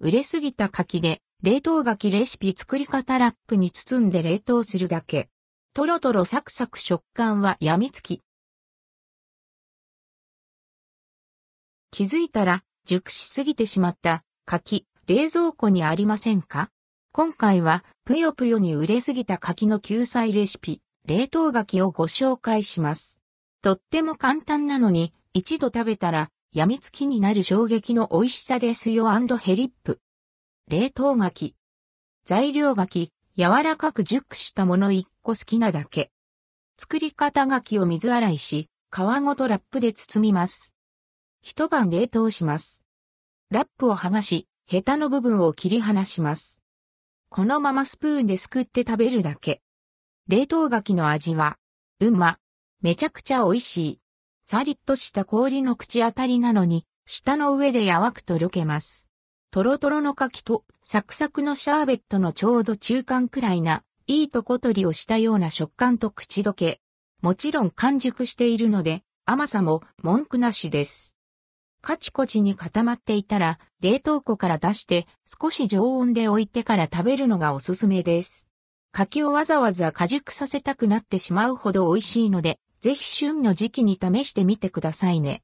売れすぎた柿で、冷凍柿レシピ作り方ラップに包んで冷凍するだけ。トロトロサクサク食感は病みつき。気づいたら、熟しすぎてしまった柿、冷蔵庫にありませんか？今回は、ぷよぷよに売れすぎた柿の救済レシピ、冷凍柿をご紹介します。とっても簡単なのに、一度食べたら、病みつきになる衝撃の美味しさですよヘリップ。冷凍柿。材料柿、柔らかく熟したもの1個好きなだけ。作り方柿を水洗いし、皮ごとラップで包みます。一晩冷凍します。ラップを剥がし、ヘタの部分を切り離します。このままスプーンですくって食べるだけ。冷凍柿の味は、うま。めちゃくちゃ美味しい。サリッとした氷の口当たりなのに、舌の上でやわくとろけます。トロトロの柿とサクサクのシャーベットのちょうど中間くらいな、いいとこ取りをしたような食感と口どけ。もちろん完熟しているので、甘さも文句なしです。カチコチに固まっていたら、冷凍庫から出して少し常温で置いてから食べるのがおすすめです。柿をわざわざ果熟させたくなってしまうほど美味しいので、ぜひ旬の時期に試してみてくださいね。